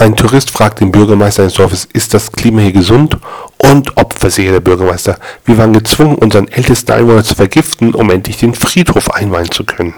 Ein Tourist fragt den Bürgermeister eines Dorfes, ist das Klima hier gesund? Und ob, versichert der Bürgermeister, wir waren gezwungen, unseren ältesten Einwohner zu vergiften, um endlich den Friedhof einweihen zu können.